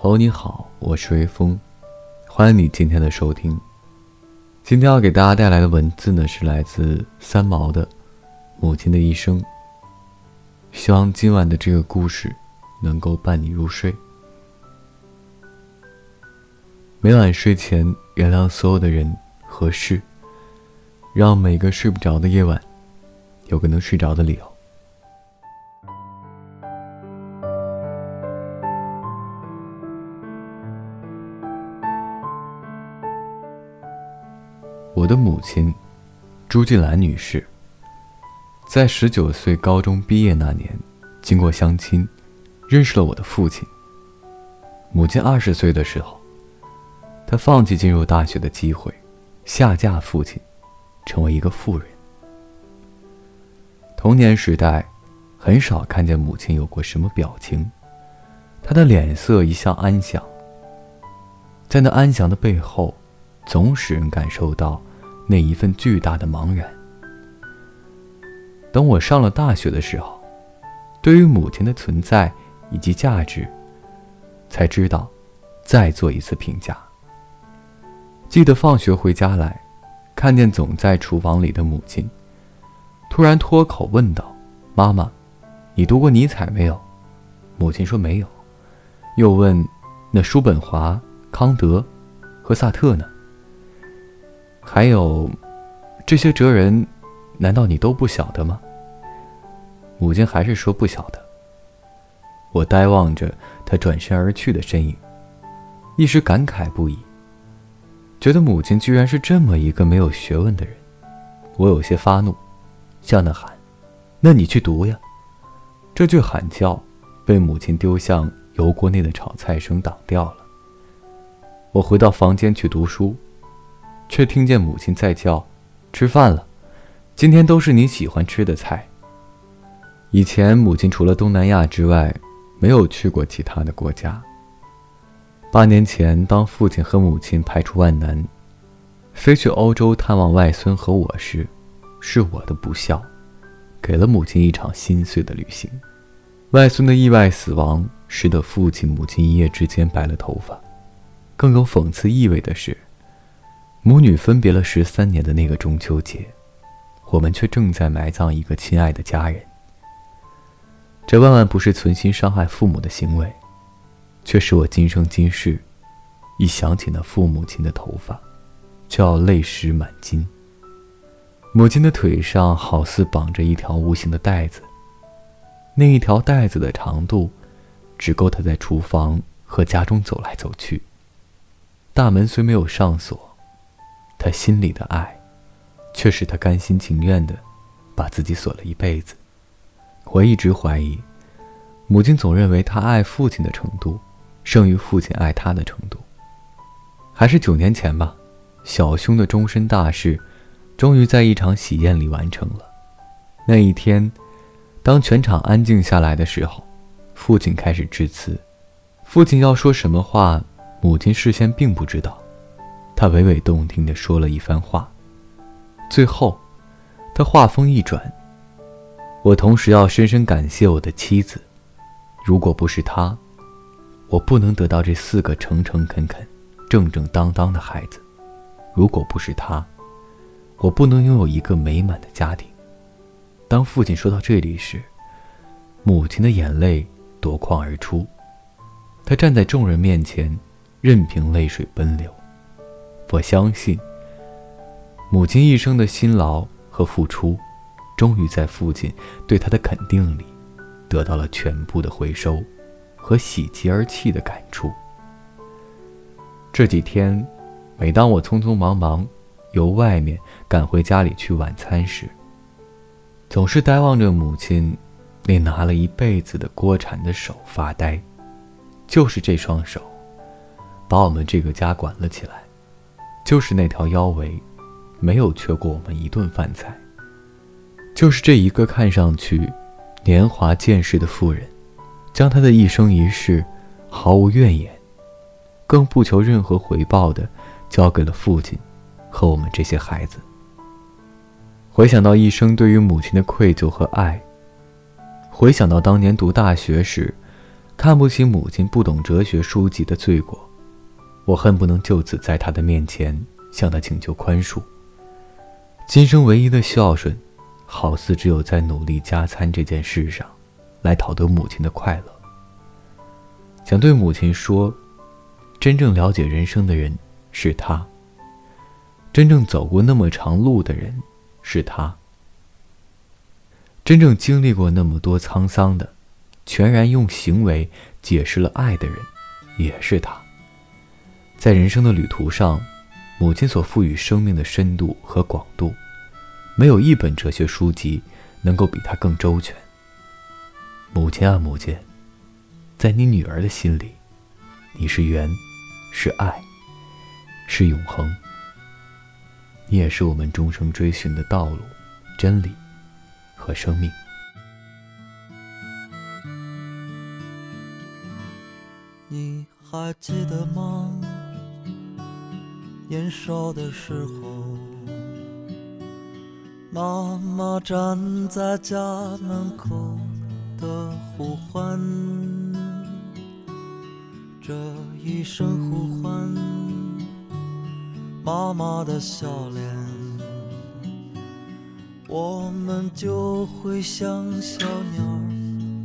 朋友你好，我是微风，欢迎你今天的收听。今天要给大家带来的文字呢，是来自三毛的《母亲的一生》。希望今晚的这个故事能够伴你入睡。每晚睡前，原谅所有的人和事，让每个睡不着的夜晚有个能睡着的理由。我的母亲，朱静兰女士，在十九岁高中毕业那年，经过相亲，认识了我的父亲。母亲二十岁的时候，她放弃进入大学的机会，下嫁父亲，成为一个妇人。童年时代，很少看见母亲有过什么表情，她的脸色一向安详。在那安详的背后，总使人感受到。那一份巨大的茫然。等我上了大学的时候，对于母亲的存在以及价值，才知道，再做一次评价。记得放学回家来，看见总在厨房里的母亲，突然脱口问道：“妈妈，你读过尼采没有？”母亲说没有，又问：“那叔本华、康德和萨特呢？”还有，这些哲人，难道你都不晓得吗？母亲还是说不晓得。我呆望着他转身而去的身影，一时感慨不已，觉得母亲居然是这么一个没有学问的人。我有些发怒，向他喊：“那你去读呀！”这句喊叫被母亲丢向油锅内的炒菜声挡掉了。我回到房间去读书。却听见母亲在叫：“吃饭了，今天都是你喜欢吃的菜。”以前母亲除了东南亚之外，没有去过其他的国家。八年前，当父亲和母亲排除万难，飞去欧洲探望外孙和我时，是我的不孝，给了母亲一场心碎的旅行。外孙的意外死亡，使得父亲、母亲一夜之间白了头发。更有讽刺意味的是。母女分别了十三年的那个中秋节，我们却正在埋葬一个亲爱的家人。这万万不是存心伤害父母的行为，却使我今生今世，一想起那父母亲的头发，就要泪湿满襟。母亲的腿上好似绑着一条无形的带子，那一条带子的长度，只够她在厨房和家中走来走去。大门虽没有上锁。他心里的爱，却使他甘心情愿的把自己锁了一辈子。我一直怀疑，母亲总认为他爱父亲的程度，胜于父亲爱他的程度。还是九年前吧，小兄的终身大事，终于在一场喜宴里完成了。那一天，当全场安静下来的时候，父亲开始致辞。父亲要说什么话，母亲事先并不知道。他娓娓动听地说了一番话，最后，他话锋一转：“我同时要深深感谢我的妻子，如果不是她，我不能得到这四个诚诚恳恳、正正当当的孩子；如果不是她，我不能拥有一个美满的家庭。”当父亲说到这里时，母亲的眼泪夺眶而出，她站在众人面前，任凭泪水奔流。我相信，母亲一生的辛劳和付出，终于在父亲对她的肯定里，得到了全部的回收和喜极而泣的感触。这几天，每当我匆匆忙忙由外面赶回家里去晚餐时，总是呆望着母亲那拿了一辈子的锅铲的手发呆。就是这双手，把我们这个家管了起来。就是那条腰围，没有缺过我们一顿饭菜。就是这一个看上去年华渐逝的妇人，将她的一生一世毫无怨言，更不求任何回报的交给了父亲和我们这些孩子。回想到一生对于母亲的愧疚和爱，回想到当年读大学时，看不起母亲不懂哲学书籍的罪过，我恨不能就此在他的面前向他请求宽恕。今生唯一的孝顺，好似只有在努力加餐这件事上，来讨得母亲的快乐。想对母亲说，真正了解人生的人是他。真正走过那么长路的人是他。真正经历过那么多沧桑的。全然用行为解释了爱的人，也是他。在人生的旅途上，母亲所赋予生命的深度和广度，没有一本哲学书籍能够比他更周全。母亲啊，母亲，在你女儿的心里，你是缘，是爱，是永恒。你也是我们终生追寻的道路、真理和生命。你还记得吗？年少的时候，妈妈站在家门口的呼唤，这一声呼唤，妈妈的笑脸，我们就会像小鸟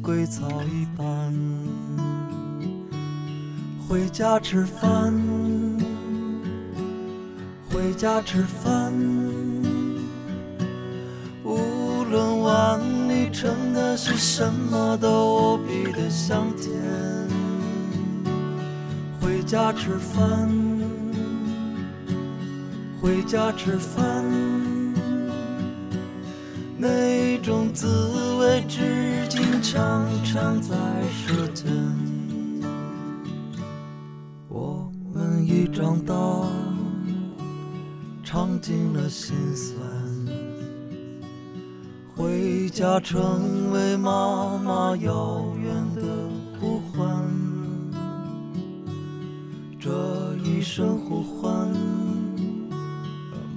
归巢一般。回家吃饭，回家吃饭。无论碗里盛的是什么，都无比的香甜。回家吃饭，回家吃饭。那种滋味，至今常常在舌尖。我们已长大，尝尽了心酸，回家成为妈妈遥远的呼唤。这一声呼唤，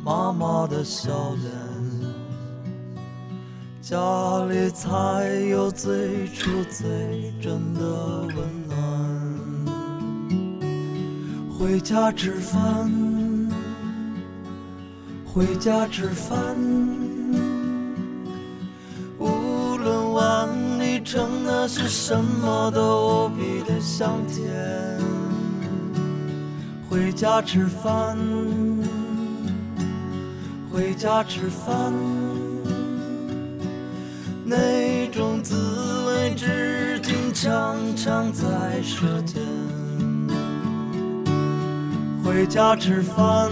妈妈的笑脸，家里才有最初最真的温暖。回家吃饭，回家吃饭。无论碗里盛的是什么，都无比的香甜。回家吃饭，回家吃饭。那种滋味，至今常常在舌尖。回家吃饭，